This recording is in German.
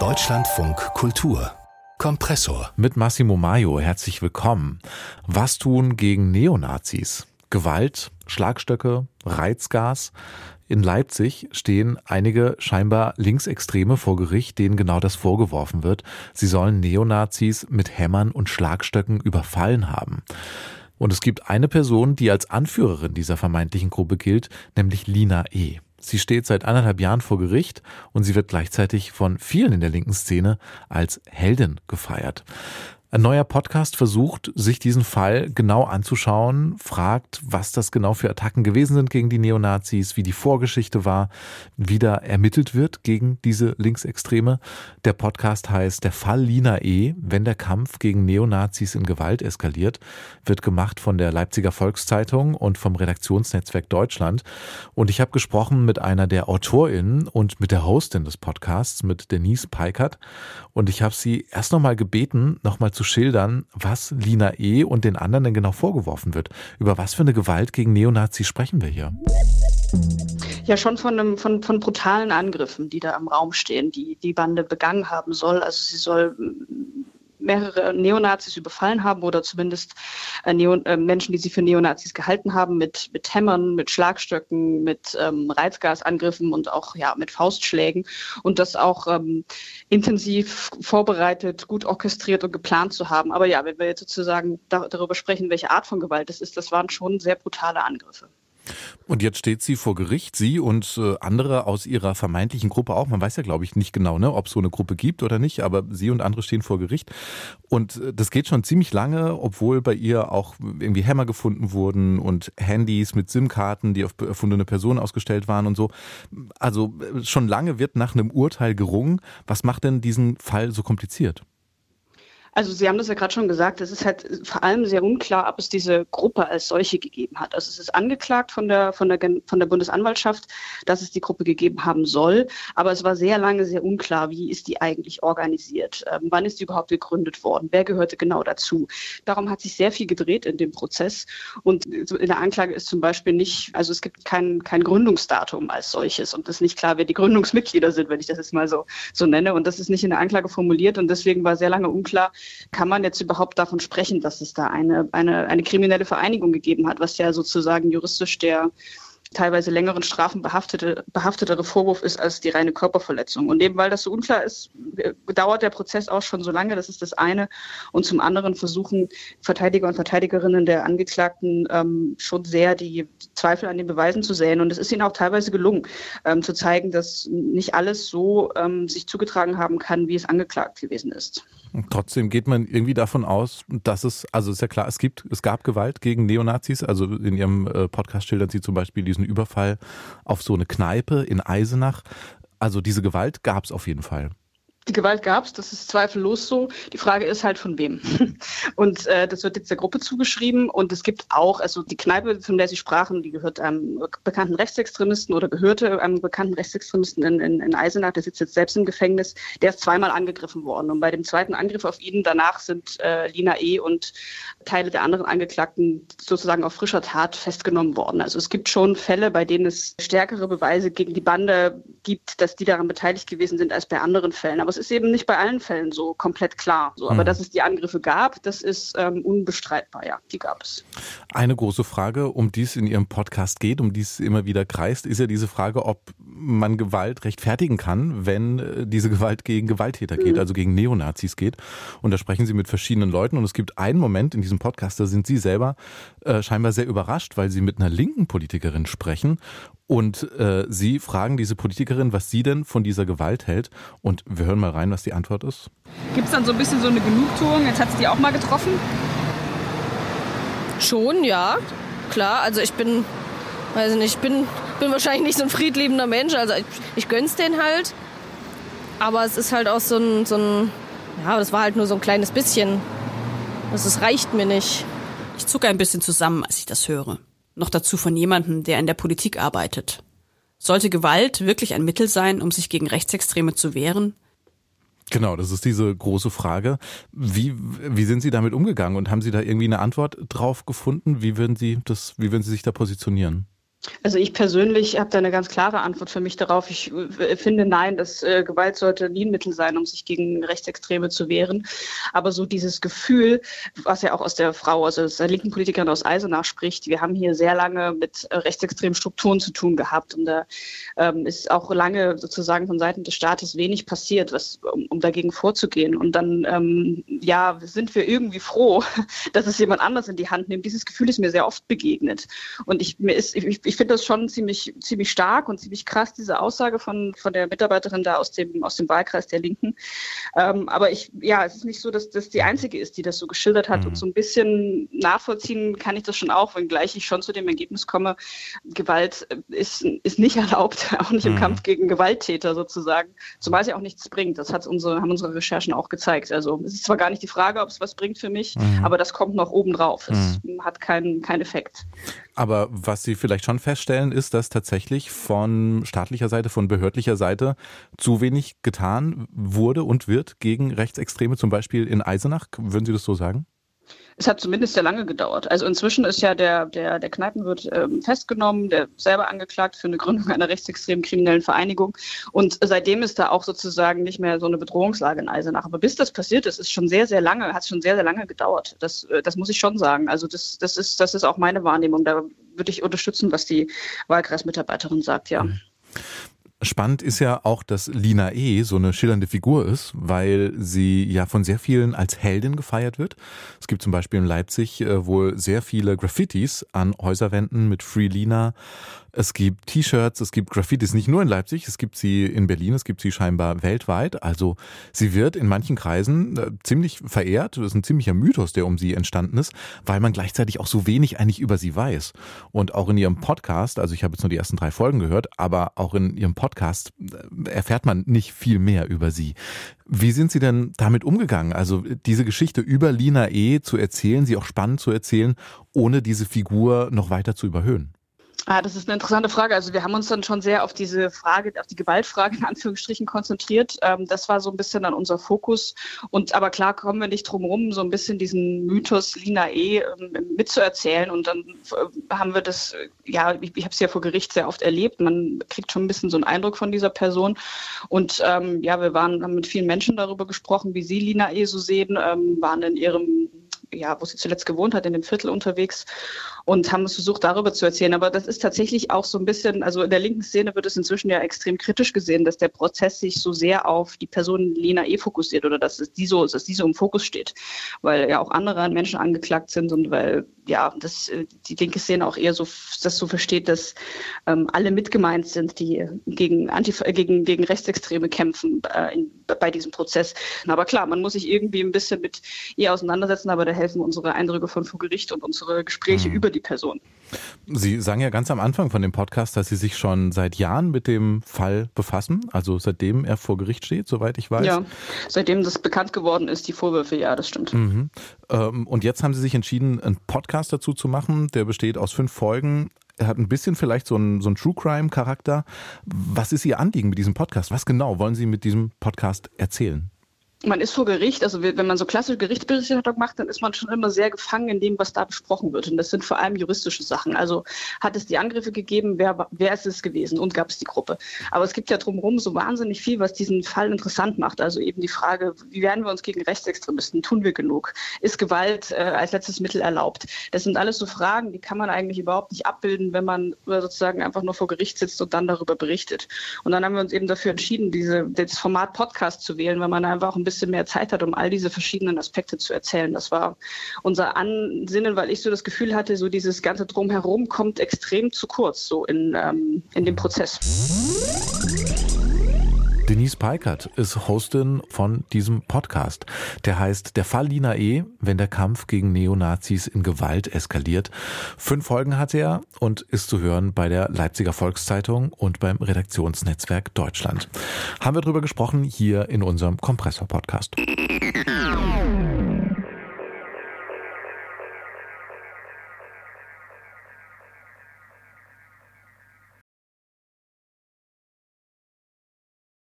Deutschlandfunk Kultur Kompressor. Mit Massimo Maio herzlich willkommen. Was tun gegen Neonazis? Gewalt, Schlagstöcke, Reizgas. In Leipzig stehen einige scheinbar Linksextreme vor Gericht, denen genau das vorgeworfen wird. Sie sollen Neonazis mit Hämmern und Schlagstöcken überfallen haben. Und es gibt eine Person, die als Anführerin dieser vermeintlichen Gruppe gilt, nämlich Lina E. Sie steht seit anderthalb Jahren vor Gericht und sie wird gleichzeitig von vielen in der linken Szene als Heldin gefeiert. Ein neuer Podcast versucht, sich diesen Fall genau anzuschauen, fragt, was das genau für Attacken gewesen sind gegen die Neonazis, wie die Vorgeschichte war, wie da ermittelt wird gegen diese Linksextreme. Der Podcast heißt Der Fall Lina E., wenn der Kampf gegen Neonazis in Gewalt eskaliert, wird gemacht von der Leipziger Volkszeitung und vom Redaktionsnetzwerk Deutschland. Und ich habe gesprochen mit einer der AutorInnen und mit der Hostin des Podcasts, mit Denise Peikert. Und ich habe sie erst nochmal gebeten, nochmal zu schildern, was Lina E. und den anderen denn genau vorgeworfen wird. Über was für eine Gewalt gegen Neonazis sprechen wir hier? Ja, schon von, einem, von, von brutalen Angriffen, die da im Raum stehen, die die Bande begangen haben soll. Also sie soll mehrere Neonazis überfallen haben oder zumindest äh, Neo, äh, Menschen, die sie für Neonazis gehalten haben, mit, mit Hämmern, mit Schlagstöcken, mit ähm, Reizgasangriffen und auch ja, mit Faustschlägen und das auch ähm, intensiv vorbereitet, gut orchestriert und geplant zu haben. Aber ja, wenn wir jetzt sozusagen da, darüber sprechen, welche Art von Gewalt das ist, das waren schon sehr brutale Angriffe. Und jetzt steht sie vor Gericht, sie und äh, andere aus ihrer vermeintlichen Gruppe auch. Man weiß ja, glaube ich, nicht genau, ne, ob es so eine Gruppe gibt oder nicht, aber sie und andere stehen vor Gericht. Und äh, das geht schon ziemlich lange, obwohl bei ihr auch irgendwie Hämmer gefunden wurden und Handys mit SIM-Karten, die auf erfundene Personen ausgestellt waren und so. Also äh, schon lange wird nach einem Urteil gerungen. Was macht denn diesen Fall so kompliziert? Also Sie haben das ja gerade schon gesagt, es ist halt vor allem sehr unklar, ob es diese Gruppe als solche gegeben hat. Also es ist angeklagt von der, von der, von der Bundesanwaltschaft, dass es die Gruppe gegeben haben soll. Aber es war sehr lange sehr unklar, wie ist die eigentlich organisiert? Ähm, wann ist die überhaupt gegründet worden? Wer gehörte genau dazu? Darum hat sich sehr viel gedreht in dem Prozess. Und in der Anklage ist zum Beispiel nicht, also es gibt kein, kein Gründungsdatum als solches und es ist nicht klar, wer die Gründungsmitglieder sind, wenn ich das jetzt mal so, so nenne. Und das ist nicht in der Anklage formuliert und deswegen war sehr lange unklar, kann man jetzt überhaupt davon sprechen, dass es da eine, eine, eine kriminelle Vereinigung gegeben hat, was ja sozusagen juristisch der teilweise längeren Strafen behaftete, behaftetere Vorwurf ist als die reine Körperverletzung. Und eben weil das so unklar ist, dauert der Prozess auch schon so lange, das ist das eine. Und zum anderen versuchen Verteidiger und Verteidigerinnen der Angeklagten ähm, schon sehr die Zweifel an den Beweisen zu säen. Und es ist ihnen auch teilweise gelungen, ähm, zu zeigen, dass nicht alles so ähm, sich zugetragen haben kann, wie es angeklagt gewesen ist. Trotzdem geht man irgendwie davon aus, dass es, also ist ja klar, es gibt, es gab Gewalt gegen Neonazis. Also in ihrem äh, Podcast schildern sie zum Beispiel diesen Überfall auf so eine Kneipe in Eisenach. Also diese Gewalt gab es auf jeden Fall die Gewalt gab es, das ist zweifellos so. Die Frage ist halt von wem. Und äh, das wird jetzt der Gruppe zugeschrieben. Und es gibt auch, also die Kneipe, von der Sie sprachen, die gehört einem bekannten Rechtsextremisten oder gehörte einem bekannten Rechtsextremisten in, in, in Eisenach, der sitzt jetzt selbst im Gefängnis. Der ist zweimal angegriffen worden. Und bei dem zweiten Angriff auf ihn danach sind äh, Lina E. und Teile der anderen Angeklagten sozusagen auf frischer Tat festgenommen worden. Also es gibt schon Fälle, bei denen es stärkere Beweise gegen die Bande gibt, dass die daran beteiligt gewesen sind als bei anderen Fällen. Aber es ist eben nicht bei allen Fällen so komplett klar. So, aber mhm. dass es die Angriffe gab, das ist ähm, unbestreitbar, ja, die gab es. Eine große Frage, um die es in Ihrem Podcast geht, um die es immer wieder kreist, ist ja diese Frage, ob man Gewalt rechtfertigen kann, wenn äh, diese Gewalt gegen Gewalttäter geht, mhm. also gegen Neonazis geht. Und da sprechen Sie mit verschiedenen Leuten und es gibt einen Moment in diesem Podcast, da sind Sie selber äh, scheinbar sehr überrascht, weil Sie mit einer linken Politikerin sprechen und äh, Sie fragen diese Politikerin, was sie denn von dieser Gewalt hält. Und wir hören mal rein, was die Antwort ist. Gibt es dann so ein bisschen so eine Genugtuung? Jetzt hat es die auch mal getroffen? Schon, ja. Klar, also ich bin, weiß nicht, ich bin, bin wahrscheinlich nicht so ein friedliebender Mensch. Also ich, ich gönn's den halt. Aber es ist halt auch so ein, so ein, ja, das war halt nur so ein kleines bisschen. Das, das reicht mir nicht. Ich zucke ein bisschen zusammen, als ich das höre. Noch dazu von jemandem, der in der Politik arbeitet. Sollte Gewalt wirklich ein Mittel sein, um sich gegen Rechtsextreme zu wehren? Genau, das ist diese große Frage. Wie, wie sind Sie damit umgegangen und haben Sie da irgendwie eine Antwort drauf gefunden? Wie würden Sie das, wie würden Sie sich da positionieren? Also ich persönlich habe da eine ganz klare Antwort für mich darauf. Ich äh, finde nein, dass äh, Gewalt sollte nie ein Mittel sein, um sich gegen Rechtsextreme zu wehren. Aber so dieses Gefühl, was ja auch aus der Frau, also aus der linken Politikerin aus Eisenach spricht, wir haben hier sehr lange mit äh, rechtsextremen Strukturen zu tun gehabt und da ähm, ist auch lange sozusagen von Seiten des Staates wenig passiert, was, um, um dagegen vorzugehen. Und dann ähm, ja sind wir irgendwie froh, dass es jemand anders in die Hand nimmt. Dieses Gefühl ist mir sehr oft begegnet und ich mir ist ich, ich finde das schon ziemlich, ziemlich stark und ziemlich krass, diese Aussage von, von der Mitarbeiterin da aus dem, aus dem Wahlkreis der Linken. Ähm, aber ich, ja, es ist nicht so, dass das die einzige ist, die das so geschildert hat. Mhm. Und so ein bisschen nachvollziehen kann ich das schon auch, wenngleich ich schon zu dem Ergebnis komme, Gewalt ist, ist nicht erlaubt, auch nicht im mhm. Kampf gegen Gewalttäter sozusagen, zumal sie auch nichts bringt. Das hat unsere, haben unsere Recherchen auch gezeigt. Also es ist zwar gar nicht die Frage, ob es was bringt für mich, mhm. aber das kommt noch obendrauf. Es mhm. hat keinen kein Effekt. Aber was Sie vielleicht schon feststellen, ist, dass tatsächlich von staatlicher Seite, von behördlicher Seite zu wenig getan wurde und wird gegen Rechtsextreme, zum Beispiel in Eisenach. Würden Sie das so sagen? Es hat zumindest sehr lange gedauert. Also inzwischen ist ja der, der, der Kneipenwirt ähm, festgenommen, der selber angeklagt für eine Gründung einer rechtsextremen kriminellen Vereinigung. Und seitdem ist da auch sozusagen nicht mehr so eine Bedrohungslage in Eisenach. Aber bis das passiert ist, ist schon sehr, sehr lange, hat es schon sehr, sehr lange gedauert. Das, äh, das muss ich schon sagen. Also das, das, ist, das ist auch meine Wahrnehmung. Da würde ich unterstützen, was die Wahlkreismitarbeiterin sagt, ja. Mhm. Spannend ist ja auch, dass Lina E. so eine schillernde Figur ist, weil sie ja von sehr vielen als Heldin gefeiert wird. Es gibt zum Beispiel in Leipzig äh, wohl sehr viele Graffitis an Häuserwänden mit Free Lina es gibt T-Shirts, es gibt Graffitis nicht nur in Leipzig, es gibt sie in Berlin, es gibt sie scheinbar weltweit. Also sie wird in manchen Kreisen äh, ziemlich verehrt. Das ist ein ziemlicher Mythos, der um sie entstanden ist, weil man gleichzeitig auch so wenig eigentlich über sie weiß. Und auch in ihrem Podcast, also ich habe jetzt nur die ersten drei Folgen gehört, aber auch in ihrem Podcast äh, erfährt man nicht viel mehr über sie. Wie sind Sie denn damit umgegangen? Also diese Geschichte über Lina E. zu erzählen, sie auch spannend zu erzählen, ohne diese Figur noch weiter zu überhöhen? Ah, das ist eine interessante Frage. Also wir haben uns dann schon sehr auf diese Frage, auf die Gewaltfrage in Anführungsstrichen konzentriert. Ähm, das war so ein bisschen dann unser Fokus. Und aber klar kommen wir nicht drum rum, so ein bisschen diesen Mythos Lina E. Ähm, mitzuerzählen. Und dann äh, haben wir das, ja, ich, ich habe es ja vor Gericht sehr oft erlebt. Man kriegt schon ein bisschen so einen Eindruck von dieser Person. Und ähm, ja, wir waren, haben mit vielen Menschen darüber gesprochen, wie sie Lina E. so sehen, ähm, waren in ihrem ja, wo sie zuletzt gewohnt hat, in dem Viertel unterwegs und haben es versucht, darüber zu erzählen. Aber das ist tatsächlich auch so ein bisschen, also in der linken Szene wird es inzwischen ja extrem kritisch gesehen, dass der Prozess sich so sehr auf die Person Lena E. fokussiert oder dass es die so, dass diese im Fokus steht, weil ja auch andere Menschen angeklagt sind und weil ja, dass äh, die linke Szene auch eher so das so versteht, dass ähm, alle mitgemeint sind, die gegen Antif äh, gegen gegen Rechtsextreme kämpfen äh, in, bei diesem Prozess. Aber klar, man muss sich irgendwie ein bisschen mit ihr auseinandersetzen, aber da helfen unsere Eindrücke von vor Gericht und unsere Gespräche mhm. über die Person. Sie sagen ja ganz am Anfang von dem Podcast, dass Sie sich schon seit Jahren mit dem Fall befassen, also seitdem er vor Gericht steht, soweit ich weiß. Ja, seitdem das bekannt geworden ist, die Vorwürfe, ja, das stimmt. Mhm. Ähm, und jetzt haben Sie sich entschieden, einen Podcast dazu zu machen, der besteht aus fünf Folgen. Er hat ein bisschen vielleicht so einen, so einen True Crime-Charakter. Was ist Ihr Anliegen mit diesem Podcast? Was genau wollen Sie mit diesem Podcast erzählen? Man ist vor Gericht, also wenn man so klassische Gerichtsberichterstattung macht, dann ist man schon immer sehr gefangen in dem, was da besprochen wird. Und das sind vor allem juristische Sachen. Also hat es die Angriffe gegeben, wer, wer ist es gewesen und gab es die Gruppe. Aber es gibt ja drumherum so wahnsinnig viel, was diesen Fall interessant macht. Also eben die Frage, wie werden wir uns gegen Rechtsextremisten? Tun wir genug? Ist Gewalt äh, als letztes Mittel erlaubt? Das sind alles so Fragen, die kann man eigentlich überhaupt nicht abbilden, wenn man sozusagen einfach nur vor Gericht sitzt und dann darüber berichtet. Und dann haben wir uns eben dafür entschieden, diese, das Format Podcast zu wählen, weil man einfach ein bisschen bisschen mehr Zeit hat, um all diese verschiedenen Aspekte zu erzählen. Das war unser Ansinnen, weil ich so das Gefühl hatte, so dieses ganze Drumherum kommt extrem zu kurz, so in, ähm, in dem Prozess. Denise Peikert ist Hostin von diesem Podcast. Der heißt Der Fall Lina E., wenn der Kampf gegen Neonazis in Gewalt eskaliert. Fünf Folgen hat er und ist zu hören bei der Leipziger Volkszeitung und beim Redaktionsnetzwerk Deutschland. Haben wir darüber gesprochen hier in unserem Kompressor-Podcast.